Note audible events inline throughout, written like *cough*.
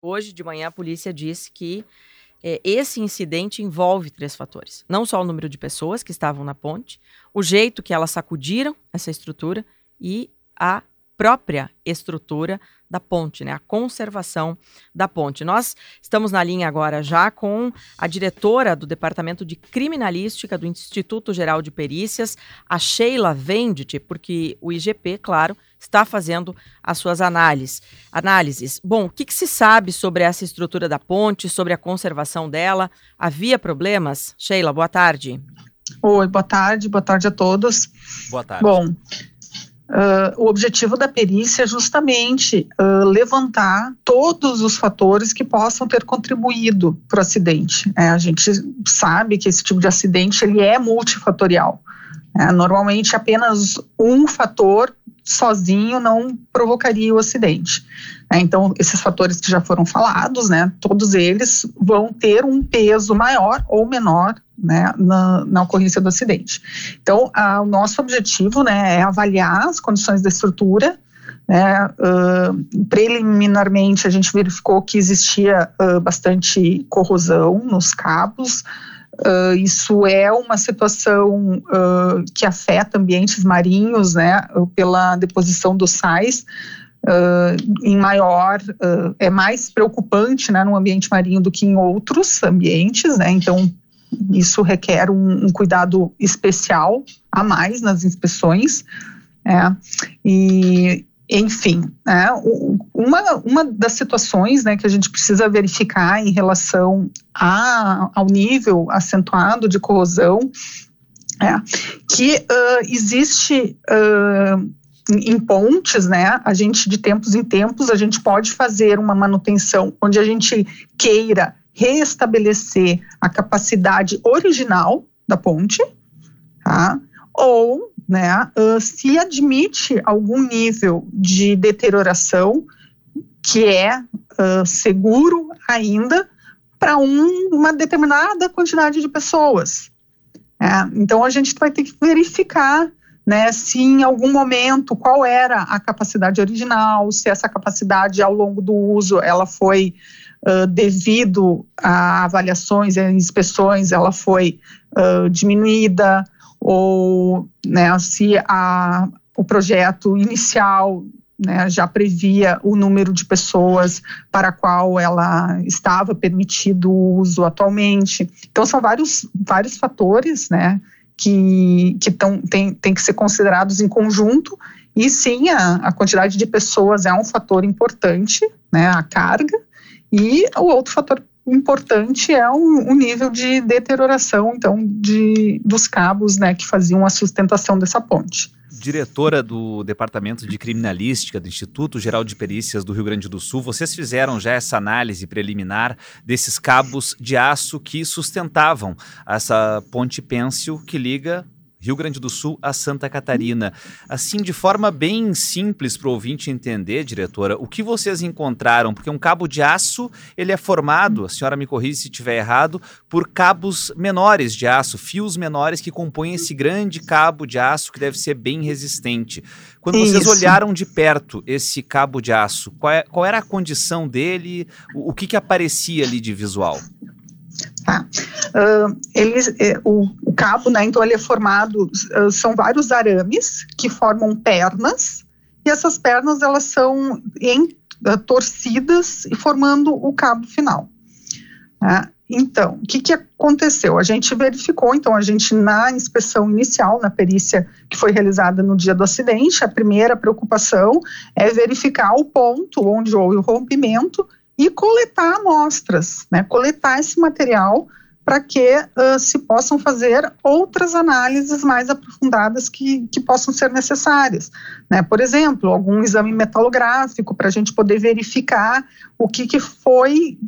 Hoje de manhã a polícia disse que é, esse incidente envolve três fatores: não só o número de pessoas que estavam na ponte, o jeito que elas sacudiram essa estrutura e a própria estrutura da ponte, né? A conservação da ponte. Nós estamos na linha agora já com a diretora do Departamento de Criminalística do Instituto Geral de Perícias, a Sheila Vendt, porque o IGP, claro, está fazendo as suas análises. análises. Bom, o que, que se sabe sobre essa estrutura da ponte, sobre a conservação dela? Havia problemas? Sheila, boa tarde. Oi, boa tarde, boa tarde a todos. Boa tarde. Bom, Uh, o objetivo da perícia é justamente uh, levantar todos os fatores que possam ter contribuído para o acidente. É, a gente sabe que esse tipo de acidente ele é multifatorial. É, normalmente apenas um fator sozinho não provocaria o acidente. É, então, esses fatores que já foram falados, né, todos eles vão ter um peso maior ou menor né, na, na, ocorrência do acidente. Então, a, o nosso objetivo né, é avaliar as condições da estrutura. Né, uh, preliminarmente, a gente verificou que existia uh, bastante corrosão nos cabos. Uh, isso é uma situação que afeta ambientes marinhos, né, pela deposição dos sais. Uh, em maior, uh, é mais preocupante né, no ambiente marinho do que em outros ambientes, né, então isso requer um, um cuidado especial a mais nas inspeções. É, e, enfim, né, uma, uma das situações né, que a gente precisa verificar em relação a, ao nível acentuado de corrosão é que uh, existe uh, em pontes, né? A gente de tempos em tempos a gente pode fazer uma manutenção onde a gente queira restabelecer a capacidade original da ponte, tá? ou né, uh, se admite algum nível de deterioração que é uh, seguro ainda para um, uma determinada quantidade de pessoas. É, então a gente vai ter que verificar né, se em algum momento qual era a capacidade original, se essa capacidade ao longo do uso ela foi uh, devido a avaliações e inspeções, ela foi uh, diminuída, ou né, se a, o projeto inicial né, já previa o número de pessoas para a qual ela estava permitido o uso atualmente. Então, são vários, vários fatores né, que, que tão, tem, tem que ser considerados em conjunto, e sim, a, a quantidade de pessoas é um fator importante, né, a carga, e o outro fator importante é o, o, nível de deterioração, então, de, dos cabos né, que faziam a sustentação dessa ponte. Diretora do Departamento de Criminalística do Instituto Geral de Perícias do Rio Grande do Sul, vocês fizeram já essa análise preliminar desses cabos de aço que sustentavam essa ponte pêncil que liga Rio Grande do Sul a Santa Catarina. Assim, de forma bem simples para o ouvinte entender, diretora, o que vocês encontraram? Porque um cabo de aço, ele é formado, a senhora me corrige se estiver errado, por cabos menores de aço, fios menores que compõem esse grande cabo de aço que deve ser bem resistente. Quando vocês Isso. olharam de perto esse cabo de aço, qual, é, qual era a condição dele? O, o que, que aparecia ali de visual? Tá. Uh, ele, é, o, cabo, né, então ele é formado, uh, são vários arames que formam pernas, e essas pernas elas são em, uh, torcidas e formando o cabo final. Né? Então, o que, que aconteceu? A gente verificou, então, a gente na inspeção inicial, na perícia que foi realizada no dia do acidente, a primeira preocupação é verificar o ponto onde houve o rompimento e coletar amostras, né, coletar esse material para que uh, se possam fazer outras análises mais aprofundadas que, que possam ser necessárias. Né? Por exemplo, algum exame metalográfico para a gente poder verificar o que, que foi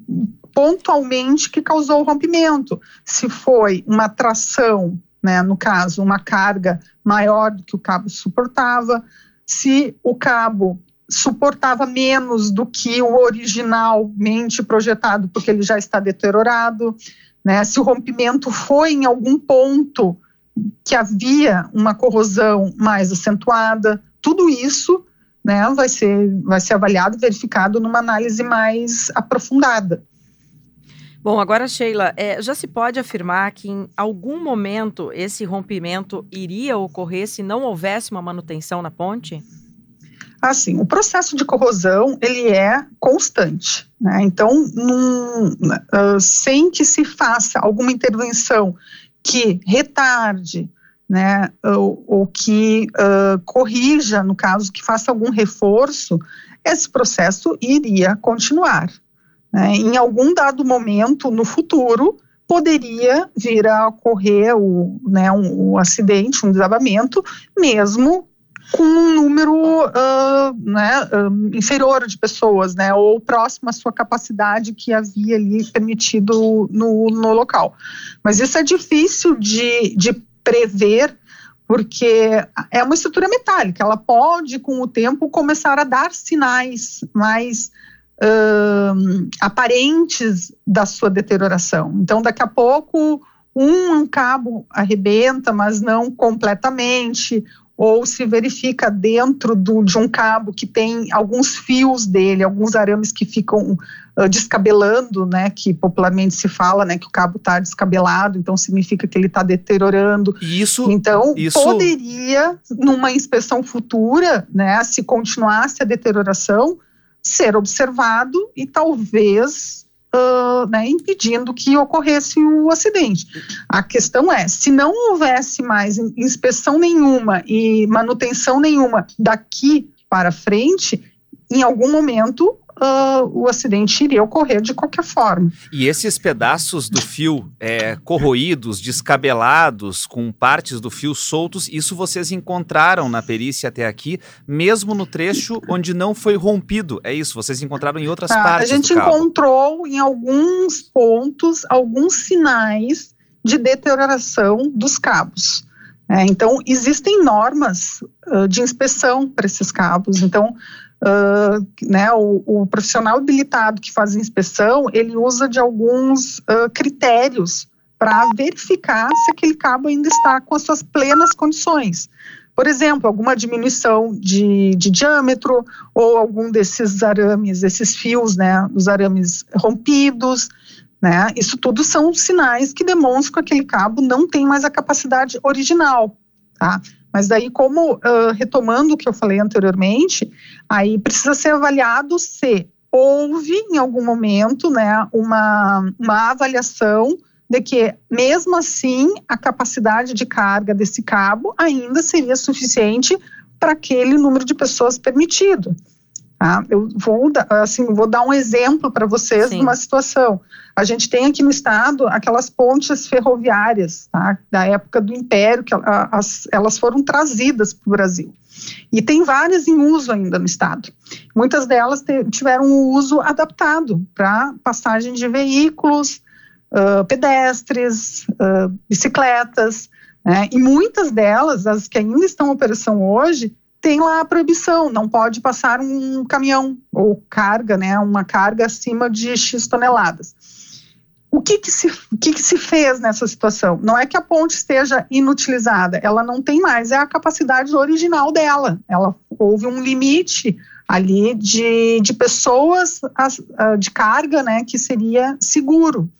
pontualmente que causou o rompimento. Se foi uma tração, né, no caso, uma carga maior do que o cabo suportava, se o cabo suportava menos do que o originalmente projetado, porque ele já está deteriorado, né? Se o rompimento foi em algum ponto que havia uma corrosão mais acentuada, tudo isso né, vai ser, vai ser avaliado verificado numa análise mais aprofundada. Bom, agora, Sheila, é, já se pode afirmar que em algum momento esse rompimento iria ocorrer se não houvesse uma manutenção na ponte? Assim, o processo de corrosão ele é constante, né? Então, num, uh, sem que se faça alguma intervenção que retarde, né, ou, ou que uh, corrija, no caso, que faça algum reforço, esse processo iria continuar. Né? Em algum dado momento no futuro, poderia vir a ocorrer o, né, um, um acidente, um desabamento, mesmo com um número uh, né, uh, inferior de pessoas, né, ou próximo à sua capacidade que havia ali permitido no, no local. Mas isso é difícil de, de prever, porque é uma estrutura metálica, ela pode, com o tempo, começar a dar sinais mais uh, aparentes da sua deterioração. Então, daqui a pouco, um cabo arrebenta, mas não completamente, ou se verifica dentro do, de um cabo que tem alguns fios dele, alguns arames que ficam uh, descabelando, né, que popularmente se fala, né, que o cabo está descabelado, então significa que ele está deteriorando. Isso. Então isso... poderia, numa inspeção futura, né, se continuasse a deterioração, ser observado e talvez uh, né, impedindo que ocorresse o acidente. A questão é, se não houvesse mais inspeção nenhuma e manutenção nenhuma daqui para frente, em algum momento uh, o acidente iria ocorrer de qualquer forma. E esses pedaços do fio é, corroídos, descabelados, com partes do fio soltos, isso vocês encontraram na perícia até aqui, mesmo no trecho onde não foi rompido. É isso, vocês encontraram em outras tá, partes. A gente encontrou em alguns pontos alguns sinais de deterioração dos cabos. É, então, existem normas uh, de inspeção para esses cabos. Então, Uh, né, o, o, profissional habilitado que faz inspeção, ele usa de alguns uh, critérios para verificar se aquele cabo ainda está com as suas plenas condições. Por exemplo, alguma diminuição de, de diâmetro ou algum desses arames, esses fios, né, os arames rompidos, né, isso tudo são sinais que demonstram que aquele cabo não tem mais a capacidade original, tá? Mas daí, como uh, retomando o que eu falei anteriormente, aí precisa ser avaliado se houve em algum momento, né, uma, uma avaliação de que, mesmo assim, a capacidade de carga desse cabo ainda seria suficiente para aquele número de pessoas permitido. Tá? Eu vou, assim, vou dar um exemplo para vocês de uma situação. A gente tem aqui no estado aquelas pontes ferroviárias tá? da época do Império, que as, elas foram trazidas para o Brasil. E tem várias em uso ainda no estado. Muitas delas te, tiveram um uso adaptado para passagem de veículos, uh, pedestres, uh, bicicletas, né? e muitas delas, as que ainda estão em operação hoje, tem lá a proibição, não pode passar um caminhão ou carga, né, uma carga acima de X toneladas. O que que, se, o que que se fez nessa situação? Não é que a ponte esteja inutilizada, ela não tem mais, é a capacidade original dela. Ela houve um limite ali de, de pessoas de carga, né, que seria seguro.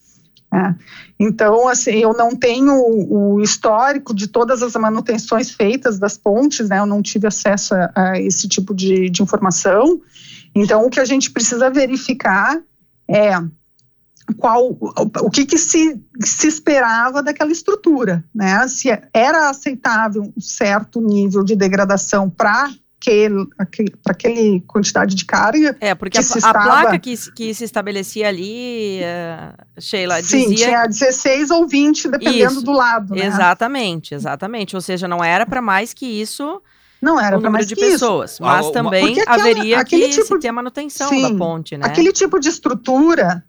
É. Então, assim, eu não tenho o histórico de todas as manutenções feitas das pontes, né? Eu não tive acesso a, a esse tipo de, de, informação. Então, o que a gente precisa verificar é qual, o que, que se, se esperava daquela estrutura, né? Se era aceitável um certo nível de degradação para aquele, aquele, para aquele quantidade de carga. É, porque a, estava... a, placa que, que se estabelecia ali, uh, Sheila, Sim, dizia... tinha 16 ou 20, dependendo isso, do lado. Né? Exatamente, exatamente. Ou seja, não era para mais que isso. Não era para mais de que pessoas, isso. mas também aquela, haveria que tipo, se ter a manutenção sim, da ponte, né? Aquele tipo de estrutura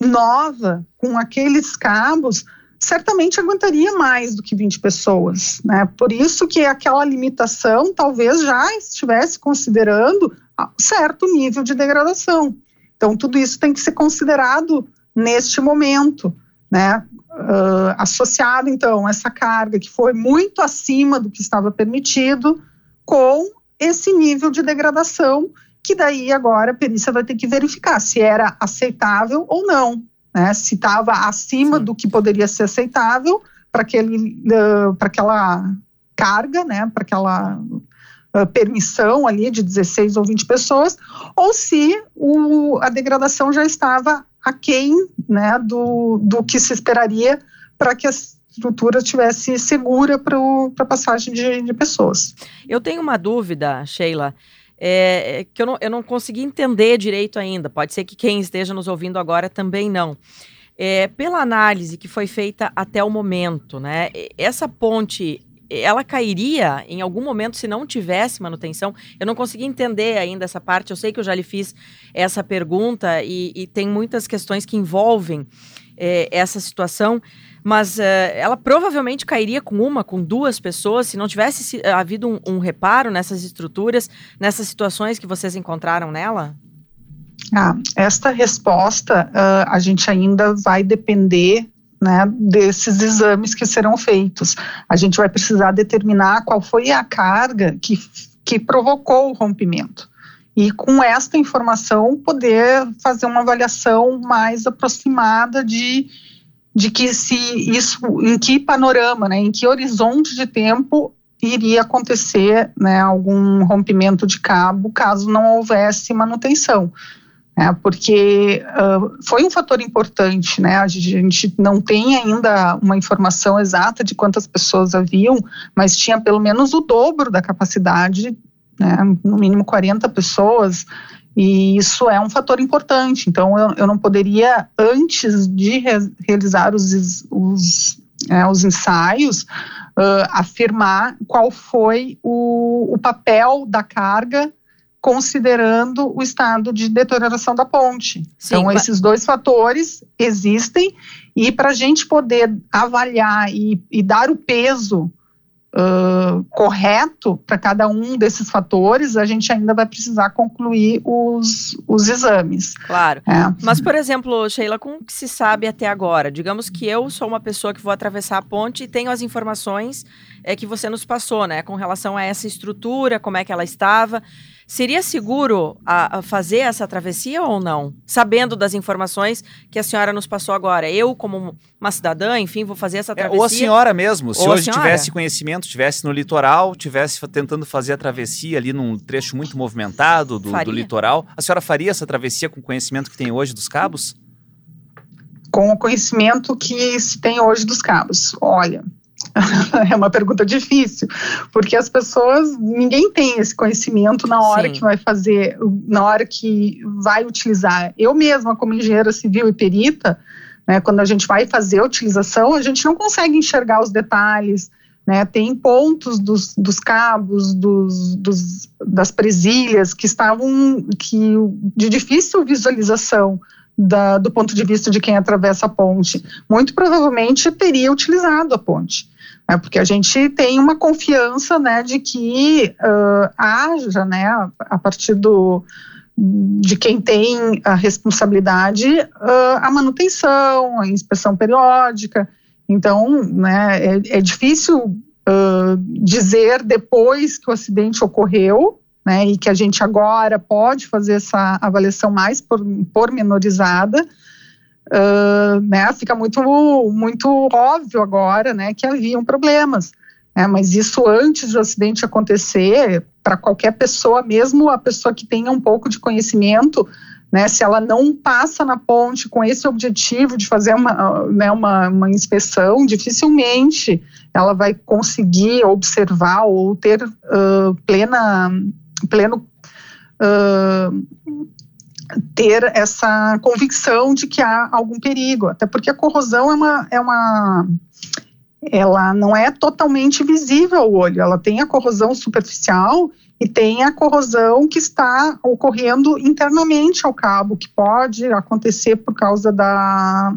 nova, com aqueles cabos, certamente aguentaria mais do que 20 pessoas, né? Por isso que aquela limitação talvez já estivesse considerando certo nível de degradação. Então, tudo isso tem que ser considerado neste momento, né? Uh, associado, então, essa carga que foi muito acima do que estava permitido, com esse nível de degradação, que daí agora a perícia vai ter que verificar se era aceitável ou não, né? Se estava acima Sim. do que poderia ser aceitável para aquele, uh, para aquela carga, né? Para aquela uh, permissão ali de 16 ou 20 pessoas, ou se o, a degradação já estava aquém, né? Do, do que se esperaria para que as estrutura estivesse segura para a passagem de, de, pessoas. Eu tenho uma dúvida, Sheila, é, é, que eu não, eu não consegui entender direito ainda. Pode ser que quem esteja nos ouvindo agora também não. É, pela análise que foi feita até o momento, né? Essa ponte ela cairia em algum momento se não tivesse manutenção? Eu não consegui entender ainda essa parte. Eu sei que eu já lhe fiz essa pergunta e, e tem muitas questões que envolvem é, essa situação mas uh, ela provavelmente cairia com uma, com duas pessoas, se não tivesse eh, havido um, um, reparo nessas estruturas, nessas situações que vocês encontraram nela? Ah, esta resposta uh, a gente ainda vai depender né, desses exames que serão feitos. A gente vai precisar determinar qual foi a carga que, que provocou o rompimento. E com esta informação poder fazer uma avaliação mais aproximada de de que se isso, em que panorama, né, em que horizonte de tempo iria acontecer né, algum rompimento de cabo caso não houvesse manutenção. Né, porque uh, foi um fator importante, né, a gente não tem ainda uma informação exata de quantas pessoas haviam, mas tinha pelo menos o dobro da capacidade, né, no mínimo 40 pessoas, e isso é um fator importante. Então, eu, eu não poderia, antes de re realizar os, os, é, os ensaios, uh, afirmar qual foi o, o papel da carga considerando o estado de deterioração da ponte. Sim, então, esses dois fatores existem e para a gente poder avaliar e, e dar o peso uh, correto para cada um desses fatores, a gente ainda vai precisar concluir os, os exames. Claro. É. Mas, por exemplo, Sheila, com o que se sabe até agora? Digamos que eu sou uma pessoa que vou atravessar a ponte e tenho as informações é, que você nos passou, né? Com relação a essa estrutura, como é que ela estava. Seria seguro a, a fazer essa travessia ou não? Sabendo das informações que a senhora nos passou agora. Eu, como uma cidadã, enfim, vou fazer essa travessia. É, ou a senhora mesmo, se hoje tivesse conhecimento, tivesse no litoral, tivesse tentando fazer a travessia ali num trecho muito movimentado do, do litoral, a senhora faria essa travessia com o conhecimento que tem hoje dos cabos? Com o conhecimento que se tem hoje dos cabos. Olha, *laughs* é uma pergunta difícil, porque as pessoas, ninguém tem esse conhecimento na hora Sim. que vai fazer, na hora que vai utilizar. Eu mesma, como engenheira civil e perita, né, quando a gente vai fazer a utilização, a gente não consegue enxergar os detalhes, né, tem pontos dos, dos cabos, dos, dos, das presilhas que estavam que, de difícil visualização da, do ponto de vista de quem atravessa a ponte. Muito provavelmente teria utilizado a ponte é porque a gente tem uma confiança, né, de que uh, haja, né, a, partir do de quem tem a responsabilidade, uh, a manutenção, a inspeção periódica. Então, né, é, é difícil uh, dizer depois que o acidente ocorreu, né, e que a gente agora pode fazer essa avaliação mais por, pormenorizada, uh, né, fica muito, muito óbvio agora né, que haviam problemas. Né, mas isso antes do acidente acontecer, para qualquer pessoa, mesmo a pessoa que tenha um pouco de conhecimento, né, se ela não passa na ponte com esse objetivo de fazer uma, né, uma, uma inspeção, dificilmente ela vai conseguir observar ou ter uh, plena, pleno uh, ter essa convicção de que há algum perigo, até porque a corrosão é uma, é uma ela não é totalmente visível ao olho, ela tem a corrosão superficial e tem a corrosão que está ocorrendo internamente ao cabo, que pode acontecer por causa da,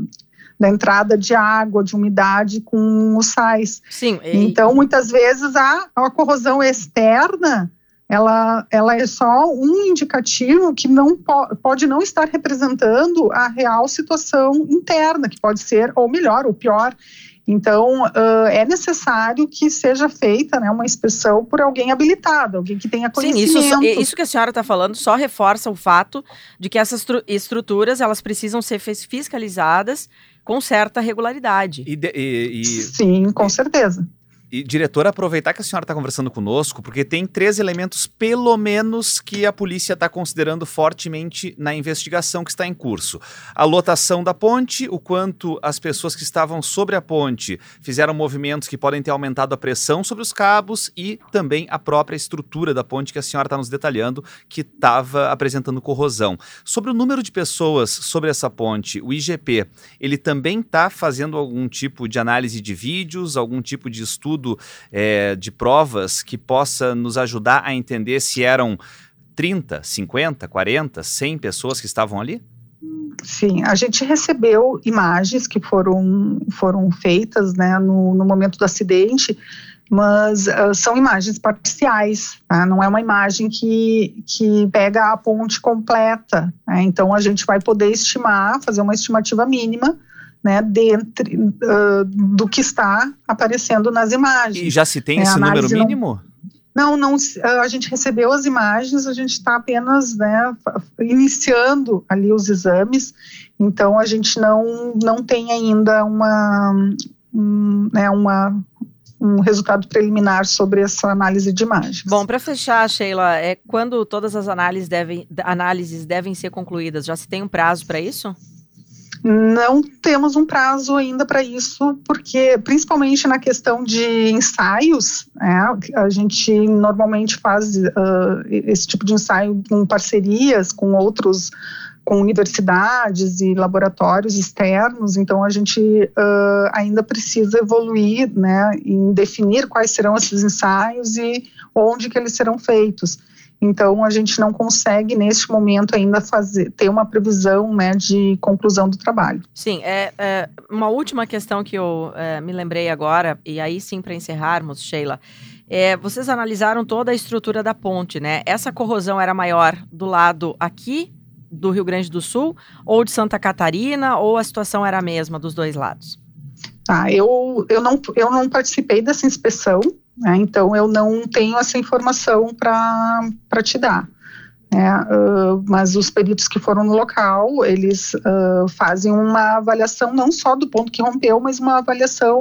da entrada de água, de umidade com os sais. Sim. E... Então, muitas vezes, a, a corrosão externa ela, ela é só um indicativo que não po pode não estar representando a real situação interna, que pode ser ou melhor ou pior. Então, uh, é necessário que seja feita né, uma inspeção por alguém habilitado, alguém que tenha conhecimento. Sim, isso, isso que a senhora está falando só reforça o fato de que essas estruturas elas precisam ser fiscalizadas com certa regularidade. E de, e, e, Sim, com certeza. E, diretor, aproveitar que a senhora está conversando conosco, porque tem três elementos, pelo menos, que a polícia está considerando fortemente na investigação que está em curso: a lotação da ponte, o quanto as pessoas que estavam sobre a ponte fizeram movimentos que podem ter aumentado a pressão sobre os cabos e também a própria estrutura da ponte que a senhora está nos detalhando, que estava apresentando corrosão. Sobre o número de pessoas sobre essa ponte, o IGP, ele também está fazendo algum tipo de análise de vídeos, algum tipo de estudo estudo é, de provas que possa nos ajudar a entender se eram 30, 50, 40, 100 pessoas que estavam ali? Sim, a gente recebeu imagens que foram, foram feitas né, no, no momento do acidente, mas uh, são imagens parciais, tá? não é uma imagem que, que pega a ponte completa. Né? Então a gente vai poder estimar, fazer uma estimativa mínima né, dentre, uh, do que está aparecendo nas imagens. E já se tem é, esse número mínimo? Não, não, a gente recebeu as imagens, a gente está apenas né, iniciando ali os exames, então a gente não, não tem ainda uma, um, né, uma, um resultado preliminar sobre essa análise de imagens. Bom, para fechar, Sheila, é quando todas as análises devem, análises devem ser concluídas? Já se tem um prazo para isso? Não temos um prazo ainda para isso, porque principalmente na questão de ensaios, é, a gente normalmente faz uh, esse tipo de ensaio com parcerias com outros, com universidades e laboratórios externos, então a gente uh, ainda precisa evoluir né, em definir quais serão esses ensaios e onde que eles serão feitos. Então, a gente não consegue, neste momento, ainda fazer, ter uma previsão né, de conclusão do trabalho. Sim, é, é uma última questão que eu é, me lembrei agora, e aí sim, para encerrarmos, Sheila. É, vocês analisaram toda a estrutura da ponte, né? Essa corrosão era maior do lado aqui do Rio Grande do Sul ou de Santa Catarina, ou a situação era a mesma dos dois lados? Tá, eu, eu, não, eu não participei dessa inspeção, né, então eu não tenho essa informação para te dar. Né, uh, mas os peritos que foram no local, eles uh, fazem uma avaliação não só do ponto que rompeu, mas uma avaliação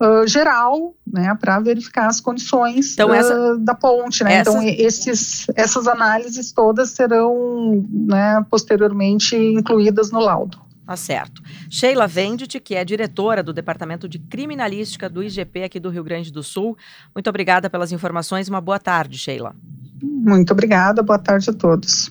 uh, geral, né, para verificar as condições então, essa, da ponte, né? Então esses, essas análises todas serão, né, posteriormente incluídas no laudo. Tá certo. Sheila Vendt, que é diretora do Departamento de Criminalística do IGP aqui do Rio Grande do Sul. Muito obrigada pelas informações uma boa tarde, Sheila. Muito obrigada, boa tarde a todos.